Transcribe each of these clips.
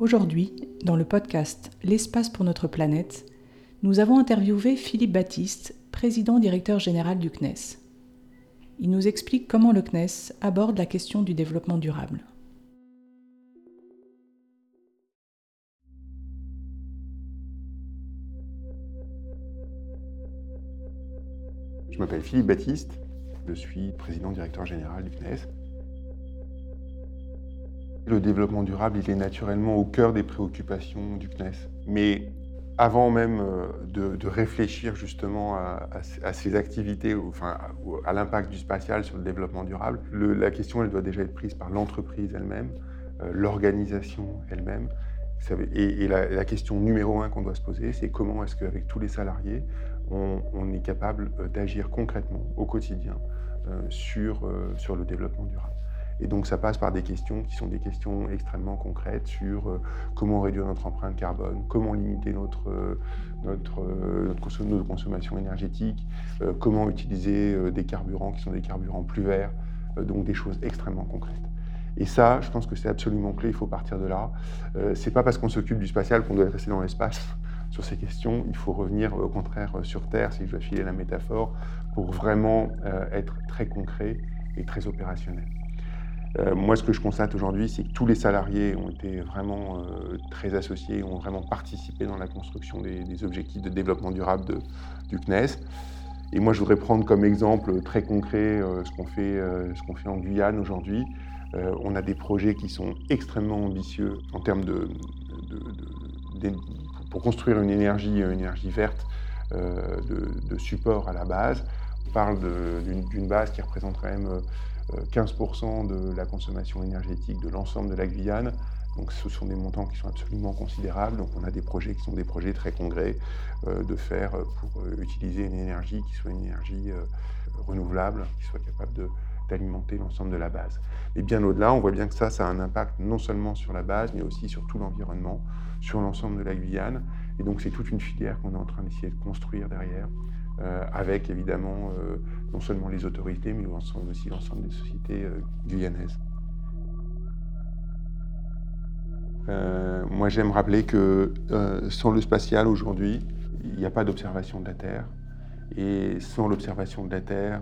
Aujourd'hui, dans le podcast L'espace pour notre planète, nous avons interviewé Philippe Baptiste, président directeur général du CNES. Il nous explique comment le CNES aborde la question du développement durable. Je m'appelle Philippe Baptiste, je suis président directeur général du CNES. Le développement durable, il est naturellement au cœur des préoccupations du CNES. Mais avant même euh, de, réfléchir justement à, ces activités, enfin, à l'impact du spatial sur le développement durable, la question, elle doit déjà être prise par l'entreprise elle-même, euh, l'organisation elle-même. Et, la, question numéro un qu'on doit se poser, c'est comment est-ce qu'avec tous les salariés, on, est capable euh, d'agir concrètement au quotidien sur, sur le développement durable. Et donc ça passe par des questions qui sont des questions extrêmement concrètes sur euh, comment réduire notre empreinte carbone, comment limiter notre, euh, euh, notre, consommation énergétique, comment utiliser des carburants qui sont des carburants plus verts, donc des choses extrêmement concrètes. Et ça, je pense que c'est absolument clé, il faut partir de là. c'est pas parce qu'on s'occupe du spatial qu'on doit rester dans l'espace sur ces questions. Il faut revenir au contraire sur Terre, si je dois filer la métaphore, pour vraiment être très concret et très opérationnel. Euh, moi, ce que je constate aujourd'hui, c'est que tous les salariés ont été vraiment euh, très associés, ont vraiment participé dans la construction des, objectifs de développement durable du CNES. Et moi, je voudrais prendre comme exemple très concret euh, ce qu'on fait, fait, en Guyane aujourd'hui. on a des projets qui sont extrêmement ambitieux en termes de, pour construire une énergie, une énergie verte de, support à la base. On parle d'une base qui représente quand même 15% de la consommation énergétique de l'ensemble de la Guyane. Donc ce sont des montants qui sont absolument considérables. Donc on a des projets qui sont des projets très congrès euh, de faire pour euh, utiliser une énergie qui soit une énergie euh, renouvelable, qui soit capable d'alimenter l'ensemble de la base. Et bien au-delà, on voit bien que ça, ça a un impact non seulement sur la base, mais aussi sur tout l'environnement, sur l'ensemble de la Guyane. Et donc c'est toute une filière qu'on est en train d'essayer de construire derrière euh, avec évidemment euh, non seulement les autorités, mais aussi l'ensemble des sociétés euh, guyanaises. moi, j'aime rappeler que sans le spatial aujourd'hui, il n'y a pas d'observation de la Terre. Et sans l'observation de la Terre,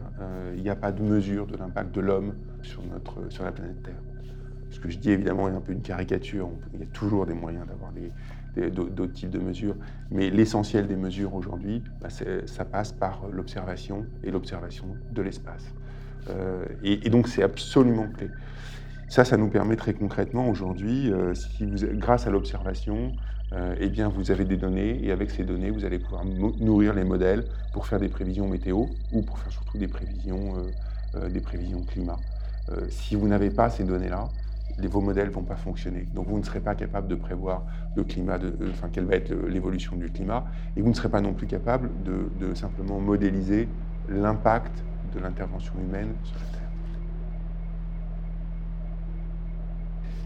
il n'y a pas de mesure de l'impact de l'homme sur, sur la planète Terre. Ce que je dis évidemment est un peu une caricature. Il y a toujours des moyens d'avoir des, d'autres types de mesures. Mais l'essentiel des mesures aujourd'hui, bah, ça passe par l'observation et l'observation de l'espace. Euh, et, donc c'est absolument clé. Ça, ça nous permet très concrètement aujourd'hui, euh, grâce à l'observation, euh, eh bien, vous avez des données et avec ces données, vous allez pouvoir nourrir les modèles pour faire des prévisions météo ou pour faire surtout des prévisions, des prévisions climat. si vous n'avez pas ces données-là, vos modèles ne vont pas fonctionner. Donc vous ne serez pas capable de prévoir le climat, euh, enfin, quelle va être l'évolution du climat, et vous ne serez pas non plus capable de, simplement modéliser l'impact de l'intervention humaine sur la Terre.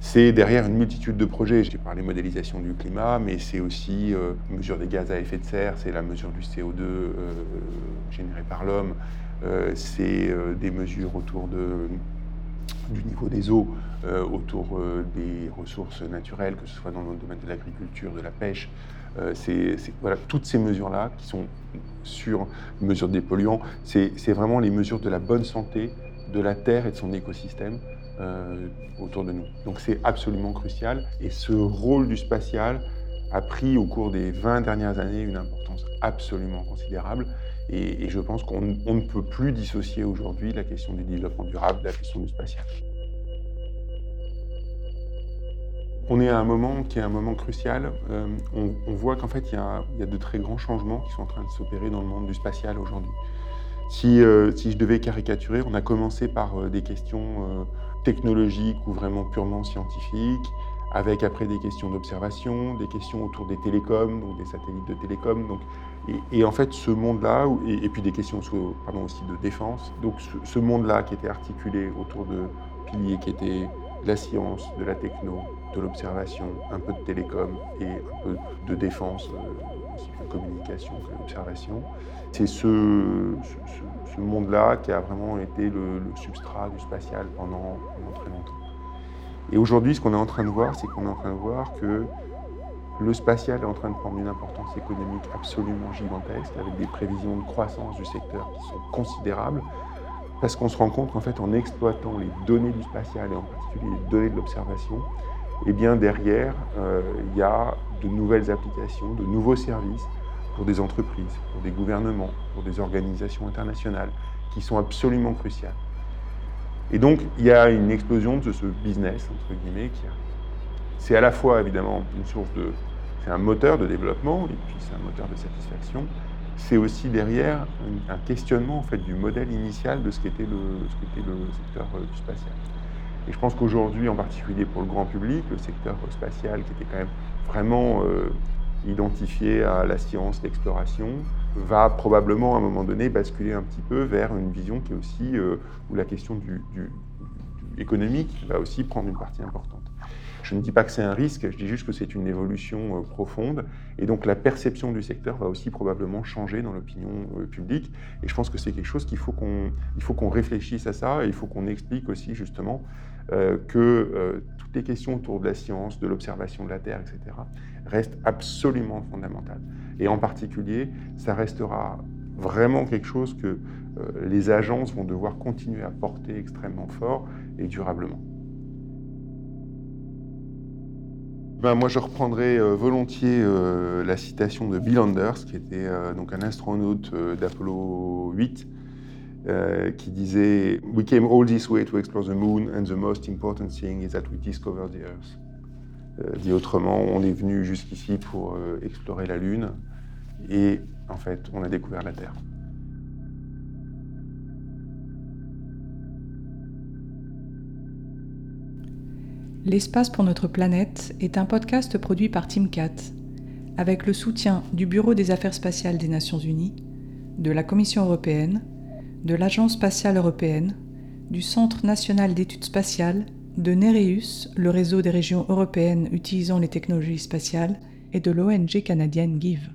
C'est derrière une multitude de projets. J'ai parlé modélisation du climat, mais c'est aussi euh, mesure des gaz à effet de serre, c'est la mesure du CO2 euh, généré par l'homme, c'est des mesures autour de du niveau des eaux euh, autour euh, des ressources naturelles, que ce soit dans le domaine de l'agriculture, de la pêche. Euh, c'est, voilà, toutes ces mesures-là qui sont sur mesures des polluants, c'est, vraiment les mesures de la bonne santé de la Terre et de son écosystème autour de nous. Donc c'est absolument crucial. Et ce rôle du spatial a pris au cours des 20 dernières années une importance absolument considérable. Et, je pense qu'on ne peut plus dissocier aujourd'hui la question du développement durable de la question du spatial. On est à un moment qui est un moment crucial. Euh, on, voit qu'en fait, il y, a, de très grands changements qui sont en train de s'opérer dans le monde du spatial aujourd'hui. Si, euh, si, je devais caricaturer, on a commencé par euh, des questions technologiques ou vraiment purement scientifiques, avec après des questions d'observation, des questions autour des télécoms, donc des satellites de télécoms. Donc, et, en fait, ce monde-là, et, puis des questions pardon, aussi de défense, donc ce, monde-là qui était articulé autour de piliers qui étaient la science, de la techno, de l'observation, un peu de télécom et un peu de défense, euh, bien communication que l'observation. C'est ce, ce, monde-là qui a vraiment été le, substrat du spatial pendant très longtemps. Et aujourd'hui, ce qu'on est en train de voir, c'est qu'on est en train de voir que le spatial est en train de prendre une importance économique absolument gigantesque, avec des prévisions de croissance du secteur qui sont considérables, parce qu'on se rend compte qu'en fait, en exploitant les données du spatial et en particulier les données de l'observation, eh bien derrière, euh, il y a de nouvelles applications, de nouveaux services pour des entreprises, pour des gouvernements, pour des organisations internationales, qui sont absolument cruciales. Et donc, il y a une explosion de ce business, entre guillemets, qui a c'est à la fois évidemment une source de. C'est un moteur de développement et puis c'est un moteur de satisfaction. C'est aussi derrière un, questionnement en fait, du modèle initial de ce qu'était le, ce le secteur euh, spatial. Et je pense qu'aujourd'hui, en particulier pour le grand public, le secteur spatial qui était quand même vraiment euh, identifié à la science, l'exploration, va probablement à un moment donné basculer un petit peu vers une vision qui est aussi euh, où la question du, du économique va aussi prendre une partie importante. Je ne dis pas que c'est un risque, je dis juste que c'est une évolution euh, profonde. Et donc la perception du secteur va aussi probablement changer dans l'opinion euh, publique. Et je pense que c'est quelque chose qu'il faut qu'on réfléchisse à ça et il faut qu'on explique aussi justement euh, que toutes les questions autour de la science, de l'observation de la Terre, etc., restent absolument fondamentales. Et en particulier, ça restera vraiment quelque chose que les agences vont devoir continuer à porter extrêmement fort et durablement. Ben, moi, je reprendrai euh, volontiers euh, la citation de Bill Anders, qui était euh, donc un astronaute d'Apollo 8, qui disait We came all this way to explore the moon, and the most important thing is that we discover the Earth. dit autrement, on est venu jusqu'ici pour explorer la Lune, et en fait, on a découvert la Terre. L'espace pour notre planète est un podcast produit par TeamCat, avec le soutien du Bureau des Affaires spatiales des Nations Unies, de la Commission européenne, de l'Agence spatiale européenne, du Centre national d'études spatiales, de Nereus, le réseau des régions européennes utilisant les technologies spatiales, et de l'ONG canadienne GIVE.